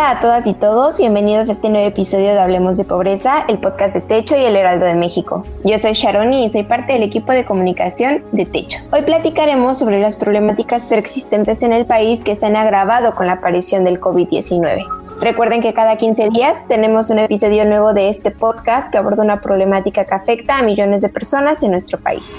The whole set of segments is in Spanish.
Hola a todas y todos, bienvenidos a este nuevo episodio de Hablemos de Pobreza, el podcast de Techo y el Heraldo de México. Yo soy Sharon y soy parte del equipo de comunicación de Techo. Hoy platicaremos sobre las problemáticas persistentes en el país que se han agravado con la aparición del COVID-19. Recuerden que cada 15 días tenemos un episodio nuevo de este podcast que aborda una problemática que afecta a millones de personas en nuestro país.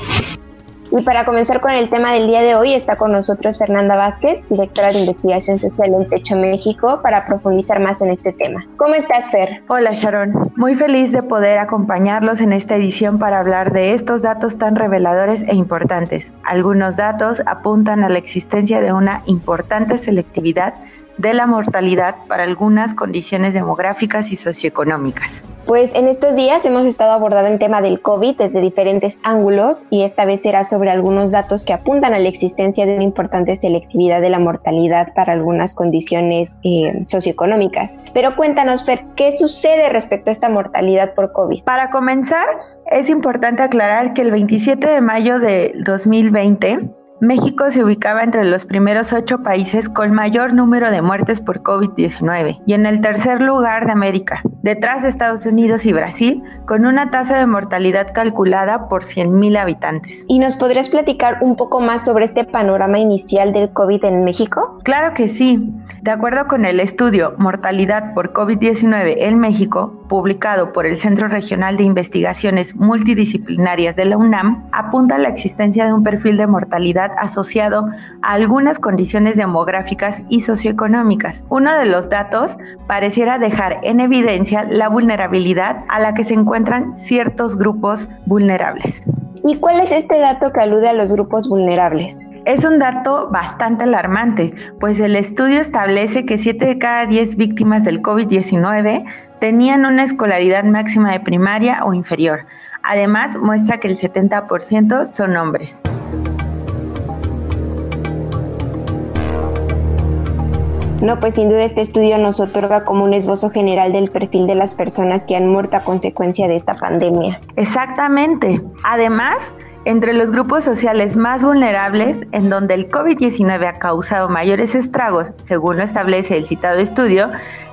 Y para comenzar con el tema del día de hoy está con nosotros Fernanda Vázquez, directora de investigación social en Techo México, para profundizar más en este tema. ¿Cómo estás, Fer? Hola, Sharon. Muy feliz de poder acompañarlos en esta edición para hablar de estos datos tan reveladores e importantes. Algunos datos apuntan a la existencia de una importante selectividad de la mortalidad para algunas condiciones demográficas y socioeconómicas. Pues en estos días hemos estado abordando el tema del COVID desde diferentes ángulos y esta vez será sobre algunos datos que apuntan a la existencia de una importante selectividad de la mortalidad para algunas condiciones eh, socioeconómicas. Pero cuéntanos, Fer, ¿qué sucede respecto a esta mortalidad por COVID? Para comenzar, es importante aclarar que el 27 de mayo de 2020, México se ubicaba entre los primeros ocho países con mayor número de muertes por COVID-19 y en el tercer lugar de América, detrás de Estados Unidos y Brasil, con una tasa de mortalidad calculada por 100.000 habitantes. ¿Y nos podrías platicar un poco más sobre este panorama inicial del COVID en México? Claro que sí. De acuerdo con el estudio Mortalidad por COVID-19 en México, publicado por el Centro Regional de Investigaciones Multidisciplinarias de la UNAM, apunta a la existencia de un perfil de mortalidad asociado a algunas condiciones demográficas y socioeconómicas. Uno de los datos pareciera dejar en evidencia la vulnerabilidad a la que se encuentran ciertos grupos vulnerables. ¿Y cuál es este dato que alude a los grupos vulnerables? Es un dato bastante alarmante, pues el estudio establece que 7 de cada 10 víctimas del COVID-19 tenían una escolaridad máxima de primaria o inferior. Además, muestra que el 70% son hombres. No, pues sin duda este estudio nos otorga como un esbozo general del perfil de las personas que han muerto a consecuencia de esta pandemia. Exactamente. Además, entre los grupos sociales más vulnerables, en donde el COVID-19 ha causado mayores estragos, según lo establece el citado estudio,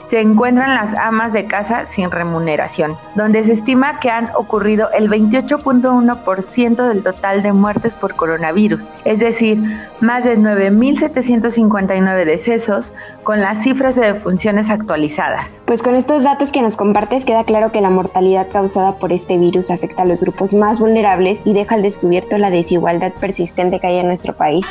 se encuentran las amas de casa sin remuneración, donde se estima que han ocurrido el 28.1% del total de muertes por coronavirus, es decir, más de 9.759 decesos con las cifras de defunciones actualizadas. Pues con estos datos que nos compartes queda claro que la mortalidad causada por este virus afecta a los grupos más vulnerables y deja al descubierto la desigualdad persistente que hay en nuestro país.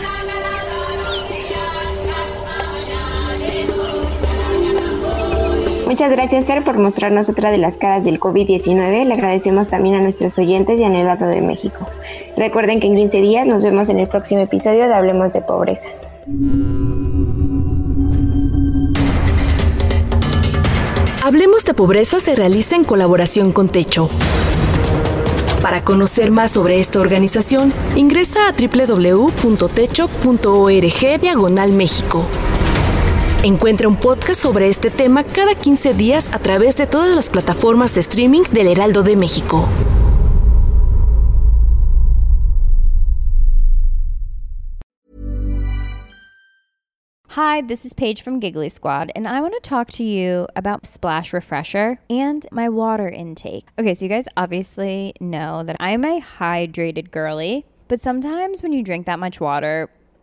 Muchas gracias, Fer, por mostrarnos otra de las caras del COVID-19. Le agradecemos también a nuestros oyentes y a Nelado de México. Recuerden que en 15 días nos vemos en el próximo episodio de Hablemos de Pobreza. Hablemos de pobreza se realiza en colaboración con Techo. Para conocer más sobre esta organización, ingresa a www.techo.org diagonal México. Encuentra un podcast sobre este tema cada 15 días a través de todas las plataformas de streaming del Heraldo de México. Hi, this is Paige from Giggly Squad, and I want to talk to you about Splash Refresher and my water intake. Okay, so you guys obviously know that I'm a hydrated girly, but sometimes when you drink that much water,